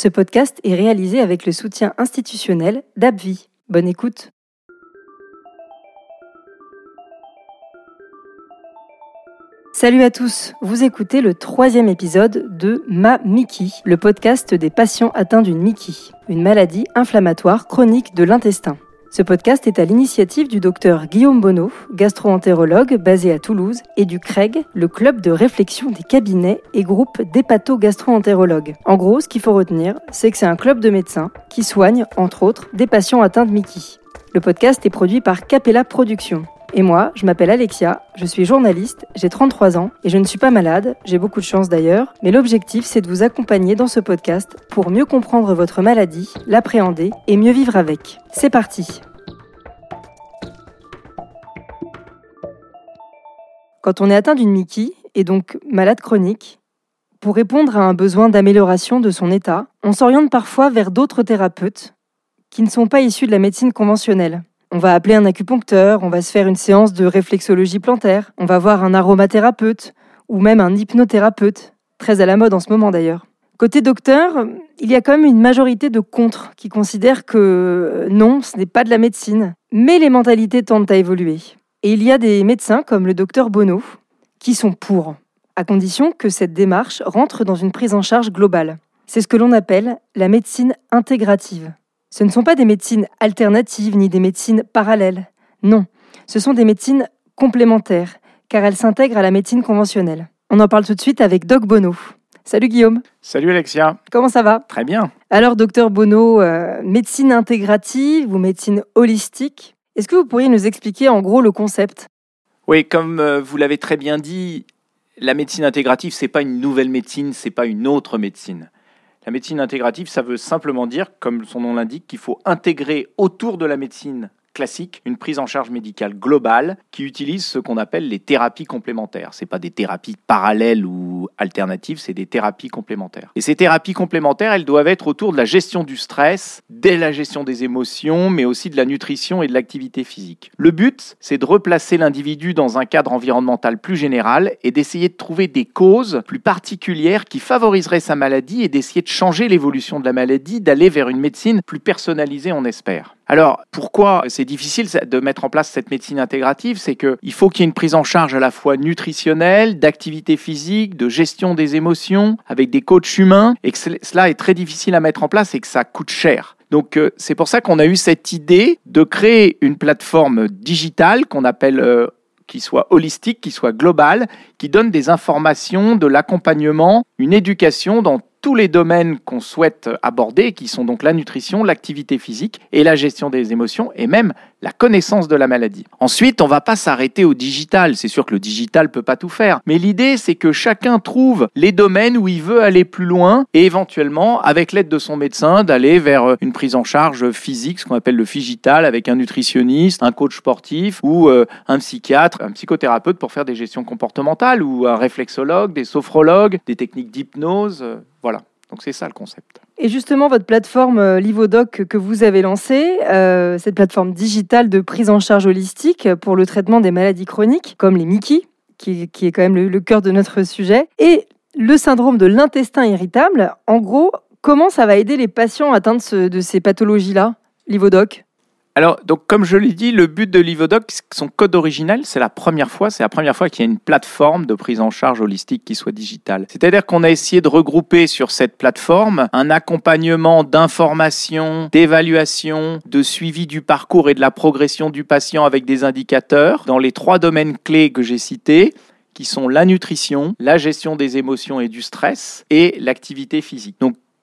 Ce podcast est réalisé avec le soutien institutionnel d'AbbVie. Bonne écoute. Salut à tous, vous écoutez le troisième épisode de Ma Mickey, le podcast des patients atteints d'une Mickey, une maladie inflammatoire chronique de l'intestin. Ce podcast est à l'initiative du docteur Guillaume Bonneau, gastro-entérologue basé à Toulouse, et du CREG, le club de réflexion des cabinets et groupes d'hépato-gastro-entérologues. En gros, ce qu'il faut retenir, c'est que c'est un club de médecins qui soignent, entre autres, des patients atteints de Mickey. Le podcast est produit par Capella Productions. Et moi, je m'appelle Alexia, je suis journaliste, j'ai 33 ans et je ne suis pas malade, j'ai beaucoup de chance d'ailleurs, mais l'objectif c'est de vous accompagner dans ce podcast pour mieux comprendre votre maladie, l'appréhender et mieux vivre avec. C'est parti Quand on est atteint d'une Mickey, et donc malade chronique, pour répondre à un besoin d'amélioration de son état, on s'oriente parfois vers d'autres thérapeutes qui ne sont pas issus de la médecine conventionnelle. On va appeler un acupuncteur, on va se faire une séance de réflexologie plantaire, on va voir un aromathérapeute ou même un hypnothérapeute, très à la mode en ce moment d'ailleurs. Côté docteur, il y a quand même une majorité de contre qui considèrent que euh, non, ce n'est pas de la médecine, mais les mentalités tendent à évoluer. Et il y a des médecins comme le docteur Bono qui sont pour, à condition que cette démarche rentre dans une prise en charge globale. C'est ce que l'on appelle la médecine intégrative. Ce ne sont pas des médecines alternatives ni des médecines parallèles. Non, ce sont des médecines complémentaires, car elles s'intègrent à la médecine conventionnelle. On en parle tout de suite avec Doc Bono. Salut Guillaume. Salut Alexia. Comment ça va? Très bien. Alors docteur Bono, euh, médecine intégrative ou médecine holistique, est-ce que vous pourriez nous expliquer en gros le concept? Oui, comme euh, vous l'avez très bien dit, la médecine intégrative, c'est pas une nouvelle médecine, c'est pas une autre médecine. La médecine intégrative, ça veut simplement dire, comme son nom l'indique, qu'il faut intégrer autour de la médecine classique, une prise en charge médicale globale qui utilise ce qu'on appelle les thérapies complémentaires. C'est pas des thérapies parallèles ou alternatives, c'est des thérapies complémentaires. Et ces thérapies complémentaires, elles doivent être autour de la gestion du stress, de la gestion des émotions, mais aussi de la nutrition et de l'activité physique. Le but, c'est de replacer l'individu dans un cadre environnemental plus général et d'essayer de trouver des causes plus particulières qui favoriseraient sa maladie et d'essayer de changer l'évolution de la maladie, d'aller vers une médecine plus personnalisée, on espère. Alors, pourquoi c'est difficile de mettre en place cette médecine intégrative? C'est qu'il faut qu'il y ait une prise en charge à la fois nutritionnelle, d'activité physique, de gestion des émotions, avec des coachs humains, et que cela est très difficile à mettre en place et que ça coûte cher. Donc euh, c'est pour ça qu'on a eu cette idée de créer une plateforme digitale qu'on appelle euh, qui soit holistique, qui soit globale, qui donne des informations, de l'accompagnement, une éducation dans tous les domaines qu'on souhaite aborder, qui sont donc la nutrition, l'activité physique et la gestion des émotions, et même la connaissance de la maladie. Ensuite, on ne va pas s'arrêter au digital. C'est sûr que le digital peut pas tout faire, mais l'idée c'est que chacun trouve les domaines où il veut aller plus loin et éventuellement, avec l'aide de son médecin, d'aller vers une prise en charge physique, ce qu'on appelle le figital, avec un nutritionniste, un coach sportif ou euh, un psychiatre, un psychothérapeute pour faire des gestions comportementales ou un réflexologue, des sophrologues, des techniques d'hypnose. Euh, voilà. Donc c'est ça le concept. Et justement, votre plateforme euh, Livodoc que vous avez lancée, euh, cette plateforme digitale de prise en charge holistique pour le traitement des maladies chroniques, comme les Mickey, qui, est quand même le, cœur de notre sujet, et le syndrome de l'intestin irritable, en gros, comment ça va aider les patients atteints de ces pathologies-là, Livodoc? Alors, donc, comme je l'ai dit, le but de Livodoc, son code original, c'est la première fois, c'est la première fois qu'il y a une plateforme de prise en charge holistique qui soit digitale. C'est-à-dire qu'on a essayé de regrouper sur cette plateforme un accompagnement d'information, d'évaluation, de suivi du parcours et de la progression du patient avec des indicateurs dans les trois domaines clés que j'ai cités qui sont la nutrition, la gestion des émotions et du stress et l'activité physique.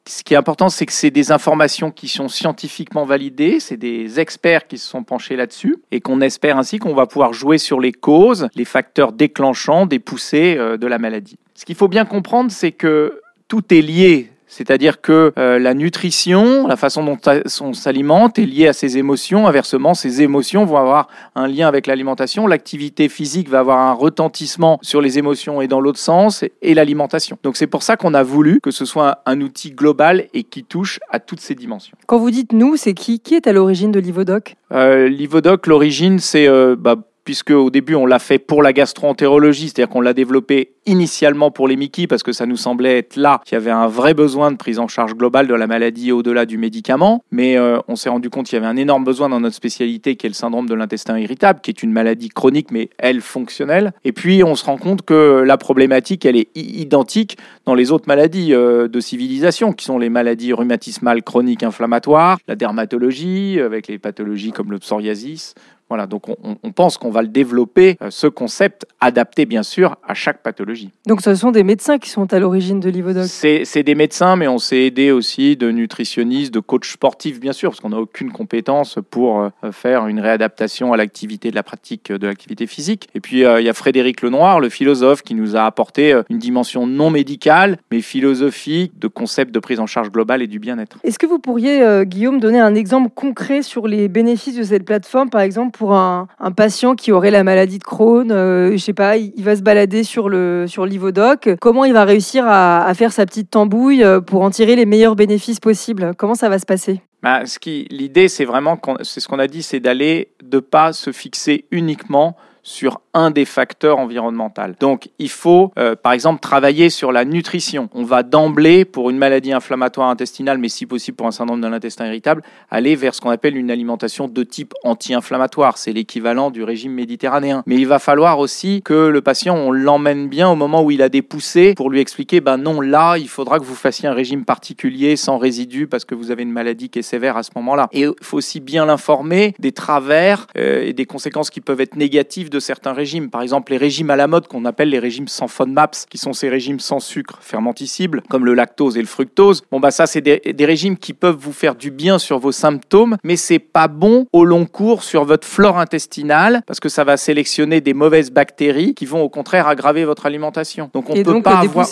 Ce qui est important, c'est que c'est des informations qui sont scientifiquement validées, c'est des experts qui se sont penchés là-dessus, et qu'on espère ainsi qu'on va pouvoir jouer sur les causes, les facteurs déclenchants des poussées euh, de la maladie. Ce qu'il faut bien comprendre, c'est que tout est lié c'est-à-dire que euh, la nutrition, la façon dont on s'alimente est liée à ses émotions. Inversement, ses émotions vont avoir un lien avec l'alimentation. L'activité physique va avoir un retentissement sur les émotions et dans l'autre sens, et l'alimentation. Donc c'est pour ça qu'on a voulu que ce soit un, outil global et qui touche à toutes ces dimensions. Quand vous dites nous, c'est qui Qui est à l'origine de l'Ivodoc? Euh, L'Ivodoc, l'origine, c'est... Euh, bah, puisque au début on l'a fait pour la gastroentérologie, c'est-à-dire qu'on l'a développé initialement pour les Mickey parce que ça nous semblait être là qu'il y avait un vrai besoin de prise en charge globale de la maladie au-delà du médicament. Mais euh, on s'est rendu compte qu'il y avait un énorme besoin dans notre spécialité qui est le syndrome de l'intestin irritable, qui est une maladie chronique mais elle fonctionnelle. Et puis on se rend compte que la problématique elle est identique dans les autres maladies euh, de civilisation qui sont les maladies rhumatismales chroniques inflammatoires, la dermatologie avec les pathologies comme le psoriasis voilà, donc on, pense qu'on va le développer, euh, ce concept, adapté bien sûr à chaque pathologie. Donc ce sont des médecins qui sont à l'origine de l'Ivodoc C'est des médecins, mais on s'est aidé aussi de nutritionnistes, de coachs sportifs, bien sûr, parce qu'on n'a aucune compétence pour euh, faire une réadaptation à l'activité de la pratique de l'activité physique. Et puis euh, il y a Frédéric Lenoir, le philosophe, qui nous a apporté une dimension non médicale, mais philosophique, de concept de prise en charge globale et du bien-être. Est-ce que vous pourriez, Guillaume, donner un exemple concret sur les bénéfices de cette plateforme, par exemple pour un, patient qui aurait la maladie de Crohn, euh, je sais pas, il, va se balader sur le sur l'Ivodoc, comment il va réussir à, faire sa petite tambouille euh, pour en tirer les meilleurs bénéfices possibles? Comment ça va se passer? Bah, l'idée, c'est vraiment, c'est ce qu'on a dit, c'est d'aller de pas se fixer uniquement sur un des facteurs environnementaux. Donc il faut, euh, par exemple, travailler sur la nutrition. On va d'emblée, pour une maladie inflammatoire intestinale, mais si possible pour un syndrome de l'intestin irritable, aller vers ce qu'on appelle une alimentation de type anti-inflammatoire. C'est l'équivalent du régime méditerranéen. Mais il va falloir aussi que le patient, on l'emmène bien au moment où il a des poussées pour lui expliquer, ben non, là, il faudra que vous fassiez un régime particulier sans résidus parce que vous avez une maladie qui est sévère à ce moment-là. Et il faut aussi bien l'informer des travers euh, et des conséquences qui peuvent être négatives de certains régimes. Par exemple, les régimes à la mode qu'on appelle les régimes sans FODMAPS, qui sont ces régimes sans sucre fermenticible, comme le lactose et le fructose. Bon, bah ça, c'est des, des régimes qui peuvent vous faire du bien sur vos symptômes, mais c'est pas bon au long cours sur votre flore intestinale, parce que ça va sélectionner des mauvaises bactéries qui vont au contraire aggraver votre alimentation. Donc on et peut donc pas avoir...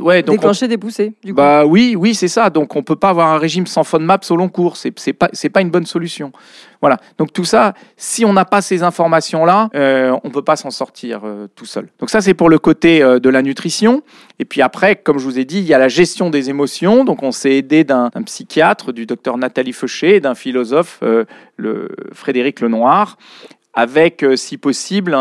Ouais, donc Déclencher des poussées, du coup. Bah oui, oui, c'est ça. Donc on peut pas avoir un régime sans FODMAPS au long cours. C'est c'est pas c'est pas une bonne solution. Voilà. Donc tout ça, si on n'a pas ces informations-là, euh, on peut pas s'en sortir euh, tout seul. Donc ça, c'est pour le côté euh, de la nutrition. Et puis après, comme je vous ai dit, il y a la gestion des émotions. Donc on s'est aidé d'un psychiatre, du docteur Nathalie Feuché, d'un philosophe, euh, le Frédéric Lenoir avec, euh, si possible,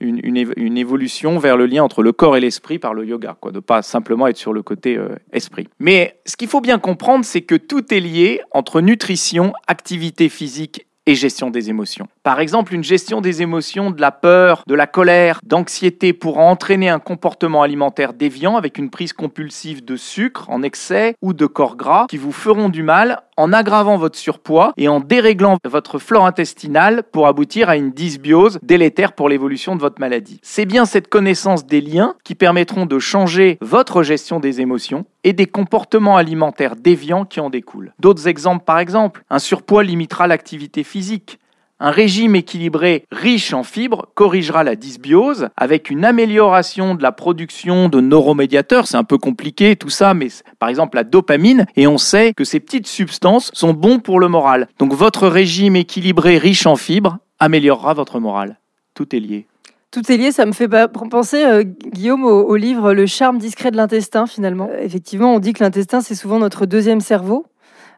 une, évolution vers le lien entre le corps et l'esprit par le yoga, quoi, de pas simplement être sur le côté euh, esprit. Mais ce qu'il faut bien comprendre, c'est que tout est lié entre nutrition, activité physique et gestion des émotions. Par exemple, une gestion des émotions, de la peur, de la colère, d'anxiété pourra entraîner un comportement alimentaire déviant avec une prise compulsive de sucre en excès ou de corps gras qui vous feront du mal en aggravant votre surpoids et en déréglant votre flore intestinale pour aboutir à une dysbiose délétère pour l'évolution de votre maladie. C'est bien cette connaissance des liens qui permettront de changer votre gestion des émotions et des comportements alimentaires déviants qui en découlent. D'autres exemples par exemple, un surpoids limitera l'activité physique, un régime équilibré riche en fibres corrigera la dysbiose avec une amélioration de la production de neuromédiateurs. C'est un peu compliqué tout ça, mais par exemple la dopamine, et on sait que ces petites substances sont bons pour le moral. Donc votre régime équilibré riche en fibres améliorera votre moral. Tout est lié. Tout est lié, ça me fait penser, euh, Guillaume, au, livre Le charme discret de l'intestin, finalement. Euh, effectivement, on dit que l'intestin, c'est souvent notre deuxième cerveau.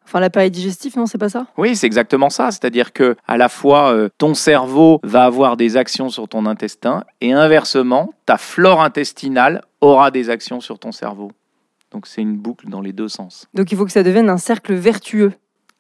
Enfin, l'appareil digestif, non, c'est pas ça? Oui, c'est exactement ça. C'est-à-dire que à la fois euh, ton cerveau va avoir des actions sur ton intestin et inversement, ta flore intestinale aura des actions sur ton cerveau. Donc c'est une boucle dans les deux sens. Donc il faut que ça devienne un cercle vertueux.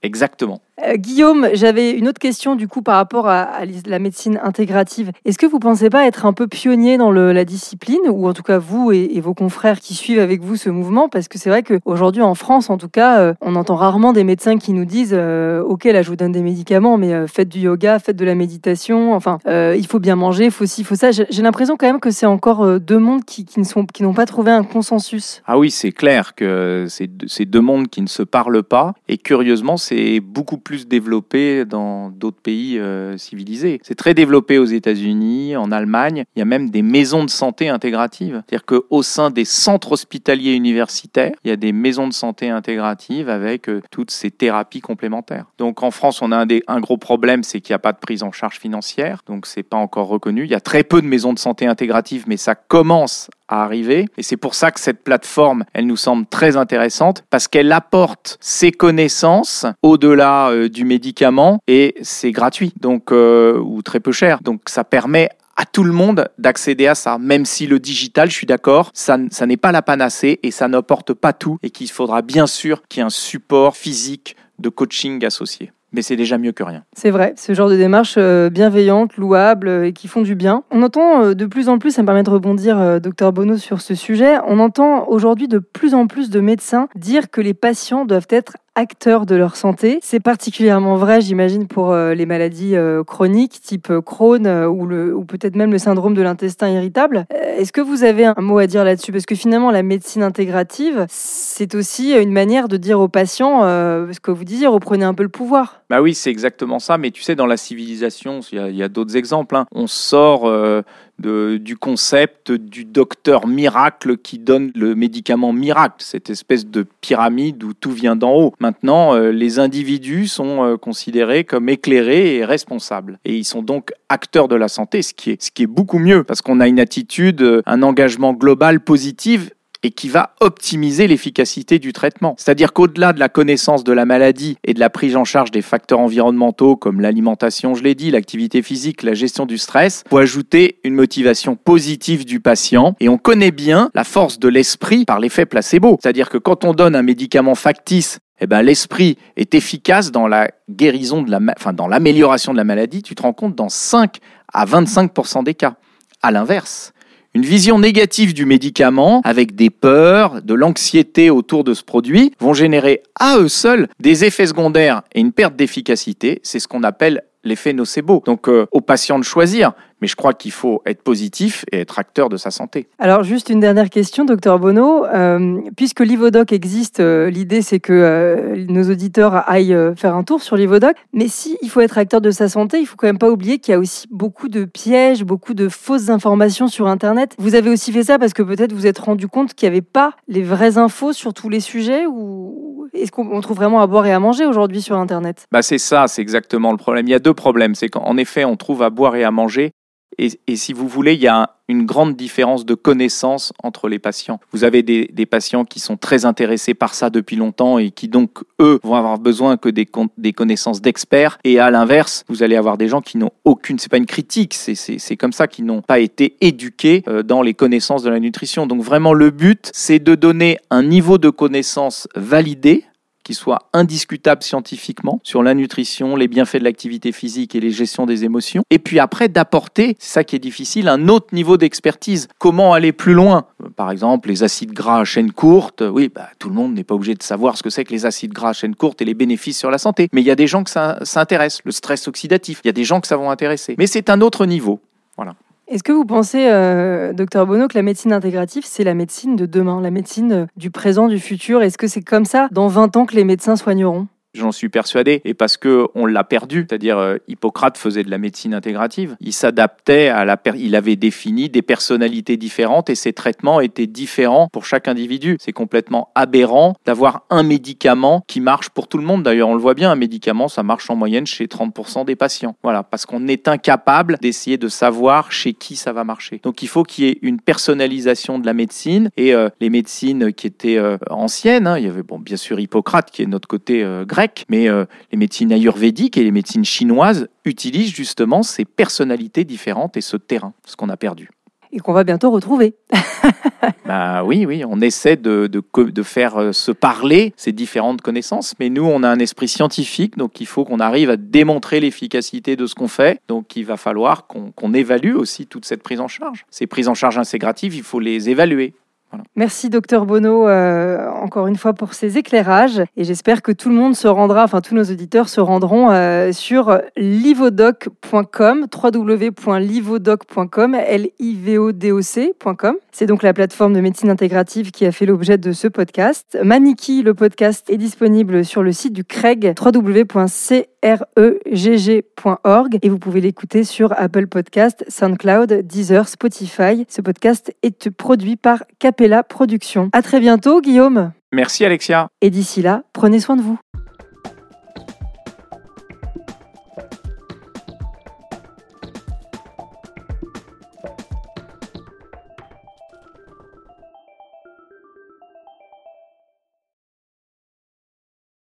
Exactement. Euh, Guillaume, j'avais une autre question du coup par rapport à, la médecine intégrative. Est-ce que vous pensez pas être un peu pionnier dans la discipline, ou en tout cas vous et, vos confrères qui suivent avec vous ce mouvement? Parce que c'est vrai qu'aujourd'hui en France, en tout cas, euh, on entend rarement des médecins qui nous disent euh, Ok, là je vous donne des médicaments, mais faites du yoga, faites de la méditation, enfin, il faut bien manger, il faut ci, il faut ça. J'ai l'impression quand même que c'est encore deux mondes qui, qui n'ont pas trouvé un consensus. Ah oui, c'est clair que c'est deux mondes qui ne se parlent pas, et curieusement, c'est beaucoup plus développé dans d'autres pays euh, civilisés. C'est très développé aux États-Unis, en Allemagne. Il y a même des maisons de santé intégratives. C'est-à-dire qu'au sein des centres hospitaliers universitaires, il y a des maisons de santé intégratives avec euh, toutes ces thérapies complémentaires. Donc en France, on a un, des, un gros problème, c'est qu'il n'y a pas de prise en charge financière. Donc c'est pas encore reconnu. Il y a très peu de maisons de santé intégratives, mais ça commence arriver. Et c'est pour ça que cette plateforme, elle nous semble très intéressante parce qu'elle apporte ses connaissances au-delà euh, du médicament et c'est gratuit, donc euh, ou très peu cher. Donc ça permet à tout le monde d'accéder à ça, même si le digital, je suis d'accord, ça, ça n'est pas la panacée et ça n'apporte pas tout et qu'il faudra bien sûr qu'il y ait un support physique de coaching associé mais c'est déjà mieux que rien. C'est vrai, ce genre de démarche euh, bienveillante, louable euh, et qui font du bien. On entend euh, de plus en plus, ça me permet de rebondir, docteur Bono, sur ce sujet, on entend aujourd'hui de plus en plus de médecins dire que les patients doivent être acteurs de leur santé. C'est particulièrement vrai, j'imagine, pour euh, les maladies euh, chroniques type euh, Crohn ou, ou peut-être même le syndrome de l'intestin irritable. Est-ce que vous avez un mot à dire là-dessus? Parce que finalement, la médecine intégrative, c'est aussi une manière de dire aux patients, ce que vous disiez, reprenez un peu le pouvoir. Bah oui, c'est exactement ça. Mais tu sais, dans la civilisation, il y a, d'autres exemples. Hein. On sort du concept du docteur miracle qui donne le médicament miracle, cette espèce de pyramide où tout vient d'en haut. Maintenant, euh, les individus sont euh, considérés comme éclairés et responsables. Et ils sont donc acteurs de la santé, ce qui est, ce qui est beaucoup mieux, parce qu'on a une attitude, euh, un engagement global positif et qui va optimiser l'efficacité du traitement. C'est-à-dire qu'au-delà de la connaissance de la maladie et de la prise en charge des facteurs environnementaux comme l'alimentation, je l'ai dit, l'activité physique, la gestion du stress, faut ajouter une motivation positive du patient et on connaît bien la force de l'esprit par l'effet placebo. C'est-à-dire que quand on donne un médicament factice eh ben, l'esprit est efficace dans la guérison de la, enfin, dans l'amélioration de la maladie, tu te rends compte dans 5 à 25% des cas. À l'inverse, une vision négative du médicament, avec des peurs, de l'anxiété autour de ce produit, vont générer à eux seuls des effets secondaires et une perte d'efficacité. C'est ce qu'on appelle l'effet nocebo. Donc euh, aux patients de choisir, mais je crois qu'il faut être positif et être acteur de sa santé. Alors juste une dernière question, docteur Bono. Euh, puisque l'Ivodoc existe, euh, l'idée c'est que nos auditeurs aillent faire un tour sur l'Ivodoc. Mais si il faut être acteur de sa santé, il faut quand même pas oublier qu'il y a aussi beaucoup de pièges, beaucoup de fausses informations sur Internet. Vous avez aussi fait ça parce que peut-être vous êtes rendu compte qu'il n'y avait pas les vraies infos sur tous les sujets ou est-ce qu'on trouve vraiment à boire et à manger aujourd'hui sur Internet? Bah C'est ça, c'est exactement le problème. Il y a deux problèmes. C'est qu'en effet, on trouve à boire et à manger. Et, si vous voulez, il y a une grande différence de connaissances entre les patients. Vous avez des, patients qui sont très intéressés par ça depuis longtemps et qui donc, eux, vont avoir besoin que des, des connaissances d'experts. Et à l'inverse, vous allez avoir des gens qui n'ont aucune, c'est pas une critique, c'est comme ça, qui n'ont pas été éduqués euh, dans les connaissances de la nutrition. Donc vraiment, le but, c'est de donner un niveau de connaissance validé qui soit indiscutable scientifiquement sur la nutrition, les bienfaits de l'activité physique et les gestions des émotions. Et puis après, d'apporter, c'est ça qui est difficile, un autre niveau d'expertise. Comment aller plus loin? Par exemple, les acides gras à chaîne courte. Oui, bah, tout le monde n'est pas obligé de savoir ce que c'est que les acides gras à chaîne courte et les bénéfices sur la santé. Mais il y a des gens que ça, ça intéresse, le stress oxydatif. Il y a des gens que ça va intéresser. Mais c'est un autre niveau. Est-ce que vous pensez, euh, docteur Bono, que la médecine intégrative, c'est la médecine de demain, la médecine euh, du présent, du futur? Est-ce que c'est comme ça, dans 20 ans, que les médecins soigneront? J'en suis persuadé. Et parce que on l'a perdu, c'est-à-dire euh, Hippocrate faisait de la médecine intégrative. Il s'adaptait à la, il avait défini des personnalités différentes et ses traitements étaient différents pour chaque individu. C'est complètement aberrant d'avoir un médicament qui marche pour tout le monde. D'ailleurs, on le voit bien, un médicament, ça marche en moyenne chez 30% des patients. Voilà, parce qu'on est incapable d'essayer de savoir chez qui ça va marcher. Donc, il faut qu'il y ait une personnalisation de la médecine et euh, les médecines qui étaient euh, anciennes. Hein, il y avait bon, bien sûr Hippocrate qui est notre côté grec mais euh, les médecines ayurvédiques et les médecines chinoises utilisent justement ces personnalités différentes et ce terrain, ce qu'on a perdu. Et qu'on va bientôt retrouver. bah oui, oui, on essaie de, de, faire euh, se parler ces différentes connaissances, mais nous, on a un esprit scientifique, donc il faut qu'on arrive à démontrer l'efficacité de ce qu'on fait. Donc il va falloir qu'on évalue aussi toute cette prise en charge. Ces prises en charge intégratives, il faut les évaluer. Merci docteur Bono euh, encore une fois pour ces éclairages et j'espère que tout le monde se rendra, enfin tous nos auditeurs se rendront euh, sur livodoc.com, www.livodoc.com, l i v o d o c.com. C'est donc la plateforme de médecine intégrative qui a fait l'objet de ce podcast. Maniki, le podcast est disponible sur le site du Craig, www.cregg.org et vous pouvez l'écouter sur Apple Podcast, SoundCloud, Deezer, Spotify. Ce podcast est produit par Capella Production. À très bientôt, Guillaume. Merci, Alexia. Et d'ici là, prenez soin de vous.